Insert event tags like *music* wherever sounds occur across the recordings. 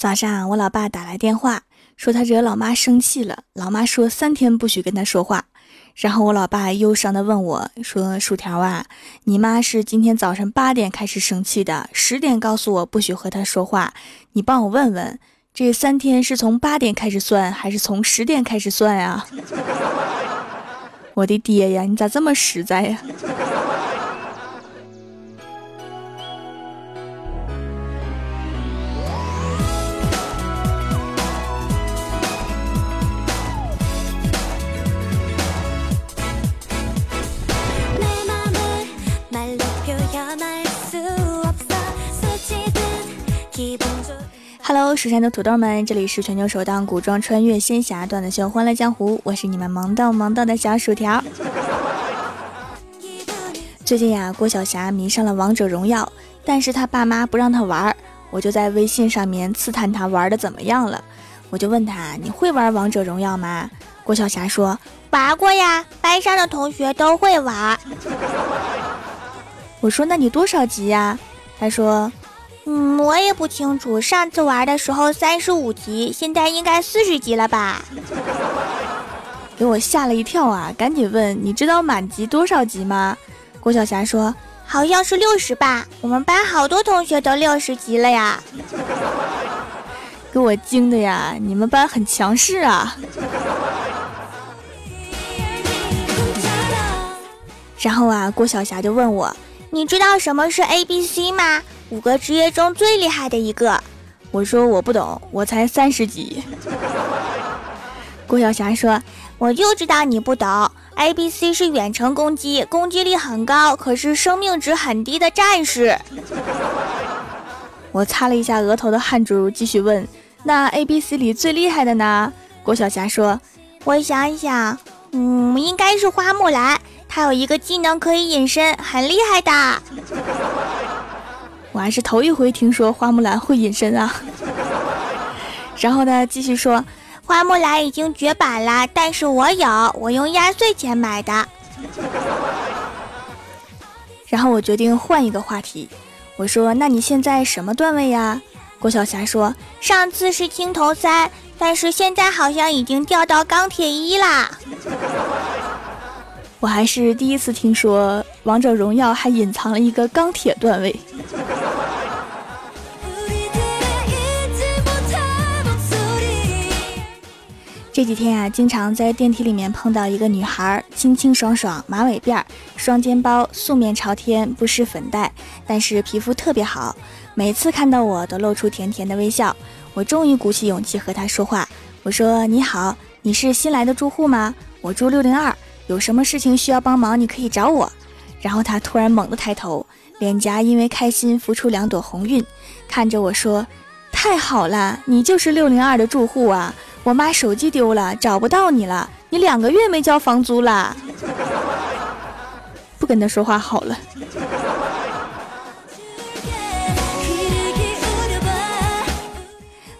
早上，我老爸打来电话，说他惹老妈生气了。老妈说三天不许跟他说话。然后我老爸忧伤的问我说：“薯条啊，你妈是今天早上八点开始生气的，十点告诉我不许和他说话。你帮我问问，这三天是从八点开始算，还是从十点开始算呀？” *laughs* 我的爹呀，你咋这么实在呀蜀山的土豆们，这里是全球首档古装穿越仙侠段子秀《欢乐江湖》，我是你们萌到萌到的小薯条。最近呀，郭晓霞迷上了王者荣耀，但是他爸妈不让他玩，我就在微信上面刺探他玩的怎么样了。我就问他：“你会玩王者荣耀吗？”郭晓霞说：“玩过呀，班上的同学都会玩。”我说：“那你多少级呀？”他说。嗯，我也不清楚。上次玩的时候三十五级，现在应该四十级了吧？给我吓了一跳啊！赶紧问，你知道满级多少级吗？郭晓霞说，好像是六十吧。我们班好多同学都六十级了呀！给我惊的呀！你们班很强势啊！然后啊，郭晓霞就问我，你知道什么是 A B C 吗？五个职业中最厉害的一个，我说我不懂，我才三十级。*laughs* 郭晓霞说：“我就知道你不懂，A B C 是远程攻击，攻击力很高，可是生命值很低的战士。*laughs* ”我擦了一下额头的汗珠，继续问：“那 A B C 里最厉害的呢？”郭晓霞说：“我想一想，嗯，应该是花木兰，她有一个技能可以隐身，很厉害的。”我还是头一回听说花木兰会隐身啊！*laughs* 然后呢，继续说，花木兰已经绝版了，但是我有，我用压岁钱买的。然后我决定换一个话题，我说：“那你现在什么段位呀？”郭晓霞说：“上次是青铜三，但是现在好像已经掉到钢铁一啦。”我还是第一次听说王者荣耀还隐藏了一个钢铁段位。这几天啊，经常在电梯里面碰到一个女孩，清清爽爽，马尾辫，双肩包，素面朝天，不施粉黛，但是皮肤特别好。每次看到我都露出甜甜的微笑。我终于鼓起勇气和她说话，我说：“你好，你是新来的住户吗？我住六零二。”有什么事情需要帮忙，你可以找我。然后他突然猛地抬头，脸颊因为开心浮出两朵红晕，看着我说：“太好了，你就是六零二的住户啊！我妈手机丢了，找不到你了，你两个月没交房租了。”不跟他说话好了。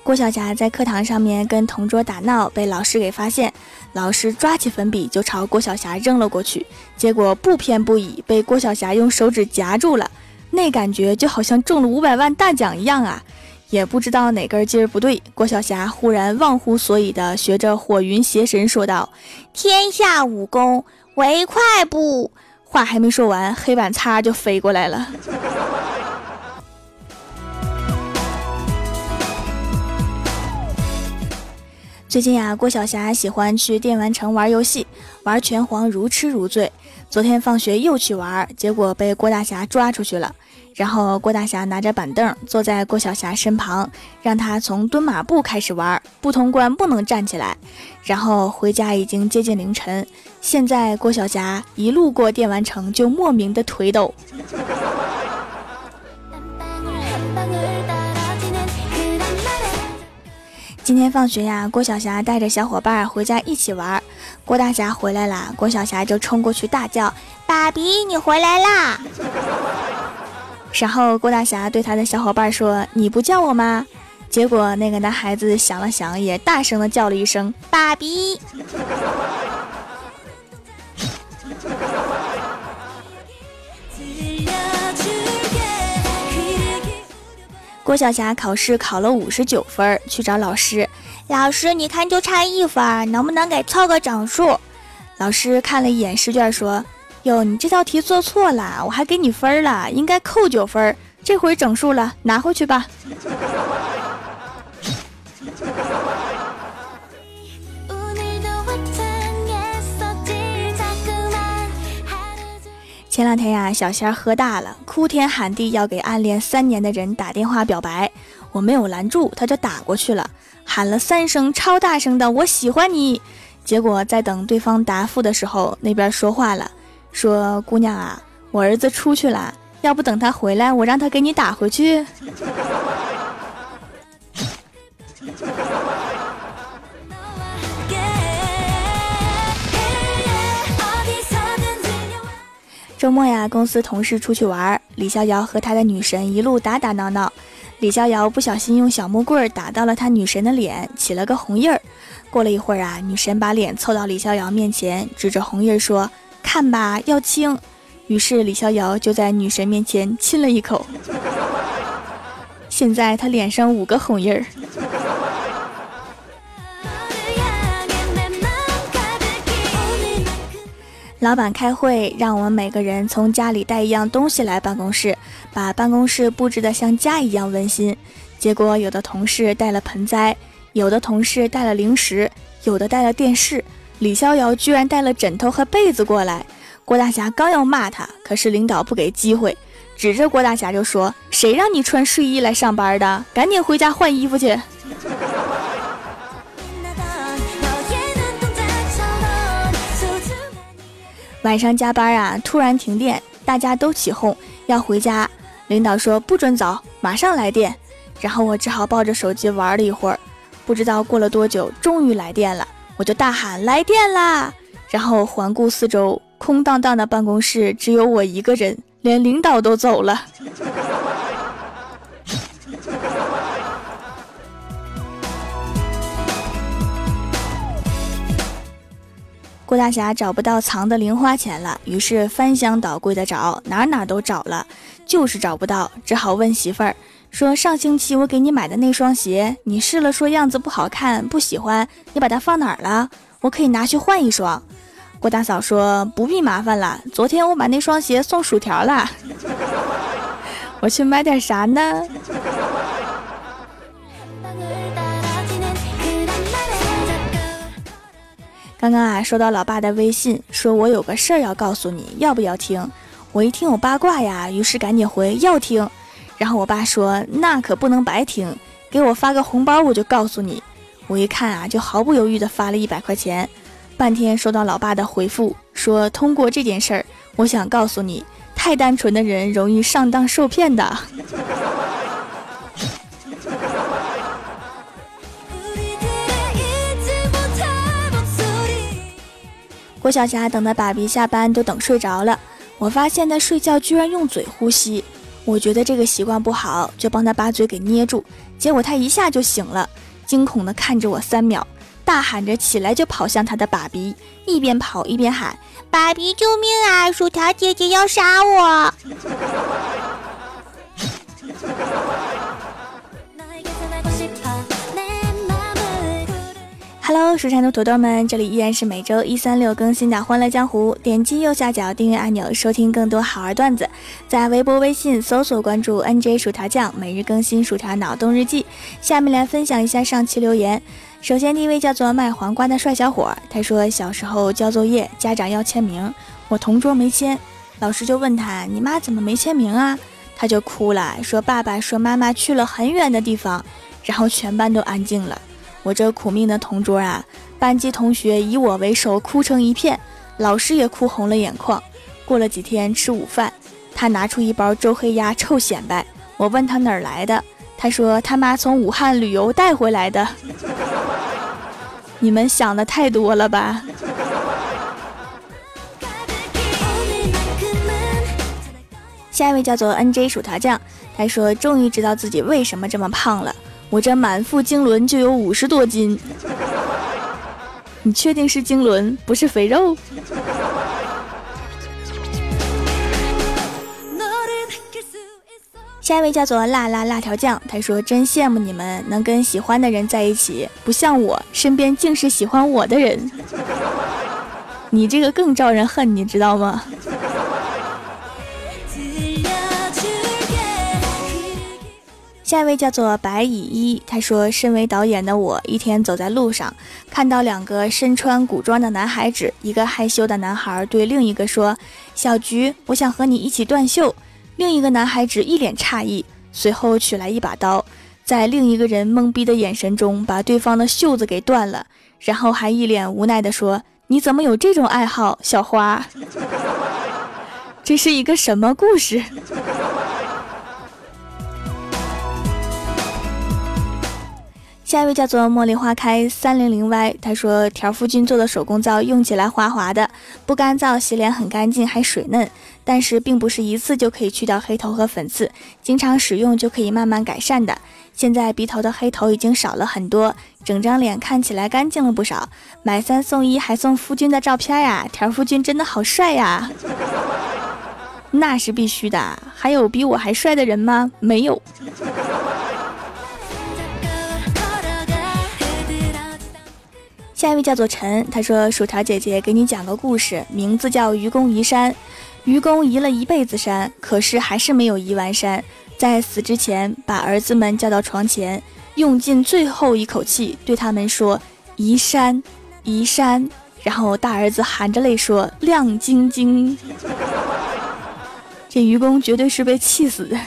郭晓霞在课堂上面跟同桌打闹，被老师给发现。老师抓起粉笔就朝郭晓霞扔了过去，结果不偏不倚，被郭晓霞用手指夹住了。那感觉就好像中了五百万大奖一样啊！也不知道哪根筋儿不对，郭晓霞忽然忘乎所以的学着火云邪神说道：“天下武功，唯快不。”话还没说完，黑板擦就飞过来了。最近呀，郭晓霞喜欢去电玩城玩游戏，玩拳皇如痴如醉。昨天放学又去玩，结果被郭大侠抓出去了。然后郭大侠拿着板凳坐在郭晓霞身旁，让她从蹲马步开始玩，不通关不能站起来。然后回家已经接近凌晨，现在郭晓霞一路过电玩城就莫名的腿抖。今天放学呀，郭晓霞带着小伙伴回家一起玩。郭大侠回来了，郭晓霞就冲过去大叫：“爸比，你回来啦！”然后郭大侠对他的小伙伴说：“你不叫我吗？”结果那个男孩子想了想，也大声的叫了一声：“爸比。*laughs* ”郭晓霞考试考了五十九分，去找老师。老师，你看就差一分，能不能给凑个整数？老师看了一眼试卷，说：“哟，你这道题做错了，我还给你分了，应该扣九分。这回整数了，拿回去吧。”前两天呀，小仙儿喝大了，哭天喊地要给暗恋三年的人打电话表白。我没有拦住，他就打过去了，喊了三声超大声的“我喜欢你”。结果在等对方答复的时候，那边说话了，说：“姑娘啊，我儿子出去了，要不等他回来，我让他给你打回去。”周末呀，公司同事出去玩，李逍遥和他的女神一路打打闹闹。李逍遥不小心用小木棍打到了他女神的脸，起了个红印儿。过了一会儿啊，女神把脸凑到李逍遥面前，指着红印说：“看吧，要亲。”于是李逍遥就在女神面前亲了一口。现在他脸上五个红印儿。老板开会，让我们每个人从家里带一样东西来办公室，把办公室布置得像家一样温馨。结果有的同事带了盆栽，有的同事带了零食，有的带了电视。李逍遥居然带了枕头和被子过来。郭大侠刚要骂他，可是领导不给机会，指着郭大侠就说：“谁让你穿睡衣来上班的？赶紧回家换衣服去。”晚上加班啊，突然停电，大家都起哄要回家。领导说不准走，马上来电。然后我只好抱着手机玩了一会儿。不知道过了多久，终于来电了，我就大喊来电啦！然后环顾四周，空荡荡的办公室只有我一个人，连领导都走了。郭大侠找不到藏的零花钱了，于是翻箱倒柜的找，哪哪都找了，就是找不到，只好问媳妇儿说：“上星期我给你买的那双鞋，你试了说样子不好看，不喜欢，你把它放哪儿了？我可以拿去换一双。”郭大嫂说：“不必麻烦了，昨天我把那双鞋送薯条了，*laughs* 我去买点啥呢？”刚刚啊，收到老爸的微信，说我有个事儿要告诉你，要不要听？我一听有八卦呀，于是赶紧回要听。然后我爸说那可不能白听，给我发个红包，我就告诉你。我一看啊，就毫不犹豫的发了一百块钱。半天收到老爸的回复，说通过这件事儿，我想告诉你，太单纯的人容易上当受骗的。郭晓霞等的爸比下班都等睡着了，我发现他睡觉居然用嘴呼吸，我觉得这个习惯不好，就帮他把嘴给捏住，结果他一下就醒了，惊恐的看着我三秒，大喊着起来就跑向他的爸比，一边跑一边喊：“爸比救命啊！薯条姐姐要杀我！”哈喽，蜀山的土豆们，这里依然是每周一、三、六更新的《欢乐江湖》。点击右下角订阅按钮，收听更多好玩段子。在微博、微信搜索关注 “nj 薯条酱”，每日更新薯条脑洞日记。下面来分享一下上期留言。首先，第一位叫做卖黄瓜的帅小伙，他说小时候交作业，家长要签名，我同桌没签，老师就问他：“你妈怎么没签名啊？”他就哭了，说：“爸爸说妈妈去了很远的地方。”然后全班都安静了。我这苦命的同桌啊，班级同学以我为首哭成一片，老师也哭红了眼眶。过了几天吃午饭，他拿出一包周黑鸭臭显摆。我问他哪儿来的，他说他妈从武汉旅游带回来的。*laughs* 你们想的太多了吧？下一位叫做 N J 薯条酱，他说终于知道自己为什么这么胖了。我这满腹经纶就有五十多斤，你确定是经纶不是肥肉？下一位叫做辣辣辣条酱，他说真羡慕你们能跟喜欢的人在一起，不像我身边竟是喜欢我的人，你这个更招人恨，你知道吗？下一位叫做白蚁一，他说：“身为导演的我，一天走在路上，看到两个身穿古装的男孩子，一个害羞的男孩对另一个说：‘小菊，我想和你一起断袖。’另一个男孩子一脸诧异，随后取来一把刀，在另一个人懵逼的眼神中把对方的袖子给断了，然后还一脸无奈地说：‘你怎么有这种爱好，小花？*laughs* 这是一个什么故事？’”下一位叫做茉莉花开三零零 Y，他说条夫君做的手工皂用起来滑滑的，不干燥，洗脸很干净，还水嫩。但是并不是一次就可以去掉黑头和粉刺，经常使用就可以慢慢改善的。现在鼻头的黑头已经少了很多，整张脸看起来干净了不少。买三送一还送夫君的照片呀，*laughs* 条夫君真的好帅呀！那是必须的，还有比我还帅的人吗？没有。下一位叫做陈，他说：“薯条姐姐给你讲个故事，名字叫愚公移山。愚公移了一辈子山，可是还是没有移完山。在死之前，把儿子们叫到床前，用尽最后一口气对他们说：‘移山，移山。’然后大儿子含着泪说：‘亮晶晶。’这愚公绝对是被气死的。”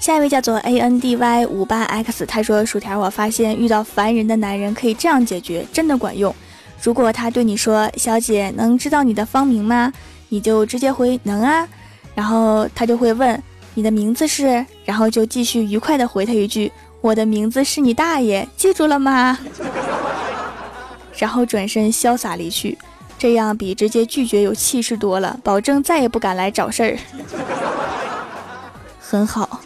下一位叫做 A N D Y 五八 X，他说：“薯条，我发现遇到烦人的男人可以这样解决，真的管用。如果他对你说‘小姐，能知道你的芳名吗？’你就直接回‘能啊’，然后他就会问你的名字是，然后就继续愉快的回他一句‘我的名字是你大爷’，记住了吗？然后转身潇洒离去，这样比直接拒绝有气势多了，保证再也不敢来找事儿。很好。”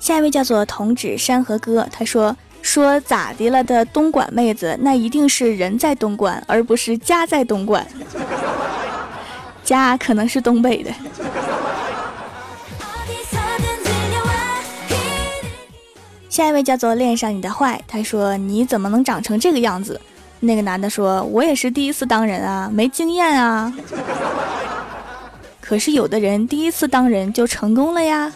下一位叫做童指山河哥，他说：“说咋的了的东莞妹子，那一定是人在东莞，而不是家在东莞。*laughs* 家可能是东北的。”下一位叫做恋上你的坏，他说：“你怎么能长成这个样子？”那个男的说：“我也是第一次当人啊，没经验啊。*laughs* 可是有的人第一次当人就成功了呀。”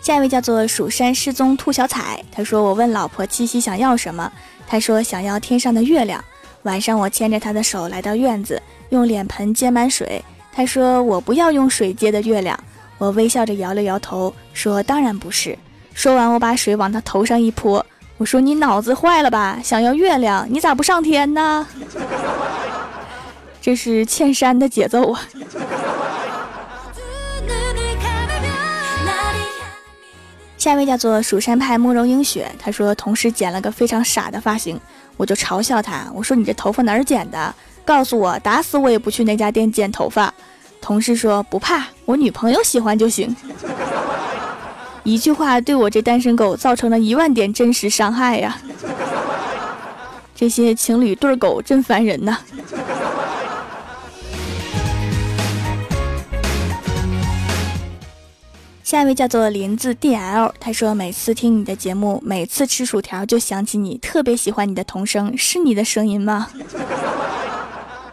下一位叫做蜀山失踪兔小彩，他说：“我问老婆七夕想要什么，他说想要天上的月亮。晚上我牵着他的手来到院子，用脸盆接满水。他说我不要用水接的月亮。我微笑着摇了摇头，说当然不是。说完，我把水往他头上一泼，我说你脑子坏了吧？想要月亮，你咋不上天呢？这是欠山的节奏啊。”下一位叫做蜀山派慕容英雪，他说同事剪了个非常傻的发型，我就嘲笑他，我说你这头发哪儿剪的？告诉我，打死我也不去那家店剪头发。同事说不怕，我女朋友喜欢就行。一句话对我这单身狗造成了一万点真实伤害呀！这些情侣对狗真烦人呐。下一位叫做林子 D L，他说每次听你的节目，每次吃薯条就想起你，特别喜欢你的童声，是你的声音吗？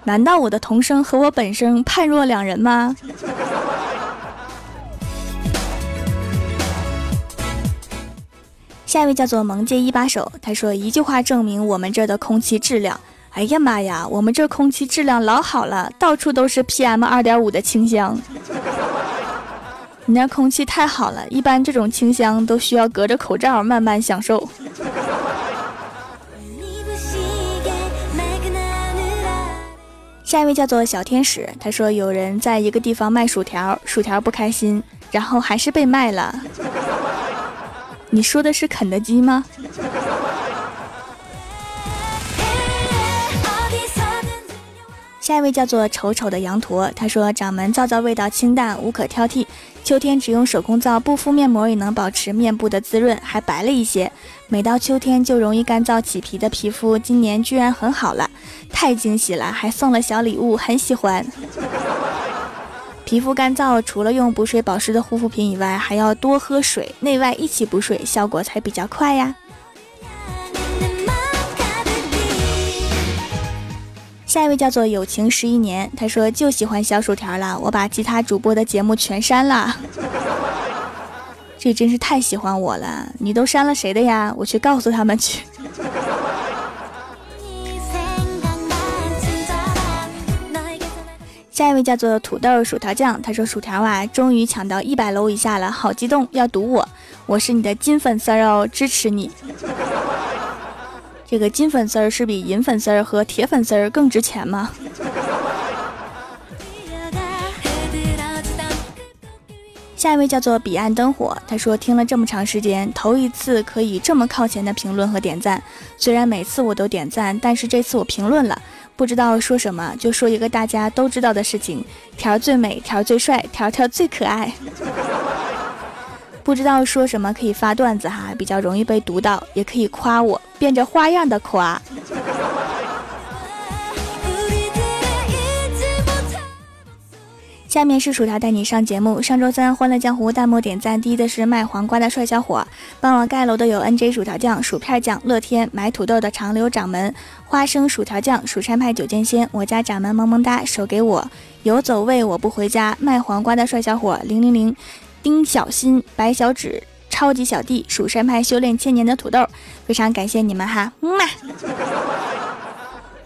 难道我的童声和我本声判若两人吗？下一位叫做萌界一把手，他说一句话证明我们这儿的空气质量。哎呀妈呀，我们这空气质量老好了，到处都是 PM 二点五的清香。你那空气太好了，一般这种清香都需要隔着口罩慢慢享受。下一位叫做小天使，他说有人在一个地方卖薯条，薯条不开心，然后还是被卖了。你说的是肯德基吗？下一位叫做丑丑的羊驼，他说掌门皂皂味道清淡，无可挑剔。秋天只用手工皂，不敷面膜也能保持面部的滋润，还白了一些。每到秋天就容易干燥起皮的皮肤，今年居然很好了，太惊喜了！还送了小礼物，很喜欢。皮肤干燥，除了用补水保湿的护肤品以外，还要多喝水，内外一起补水，效果才比较快呀。下一位叫做友情十一年，他说就喜欢小薯条了，我把其他主播的节目全删了。*laughs* 这真是太喜欢我了，你都删了谁的呀？我去告诉他们去。下一位叫做土豆薯条酱，他说薯条啊，终于抢到一百楼以下了，好激动，要赌我，我是你的金粉丝哦，支持你。*laughs* 这个金粉丝儿是比银粉丝儿和铁粉丝儿更值钱吗？下一位叫做彼岸灯火，他说听了这么长时间，头一次可以这么靠前的评论和点赞。虽然每次我都点赞，但是这次我评论了，不知道说什么，就说一个大家都知道的事情：条最美，条最帅，条条最可爱。不知道说什么可以发段子哈，比较容易被读到，也可以夸我，变着花样的夸。下面是薯条带你上节目。上周三《欢乐江湖》弹幕点赞第一的是卖黄瓜的帅小伙，帮我盖楼的有 NJ 薯条酱、薯片酱、乐天买土豆的长留掌门、花生薯条酱、蜀山派九剑仙、我家掌门萌萌哒手给我游走位我不回家卖黄瓜的帅小伙零零零。丁小新、白小指、超级小弟、蜀山派修炼千年的土豆，非常感谢你们哈，么么。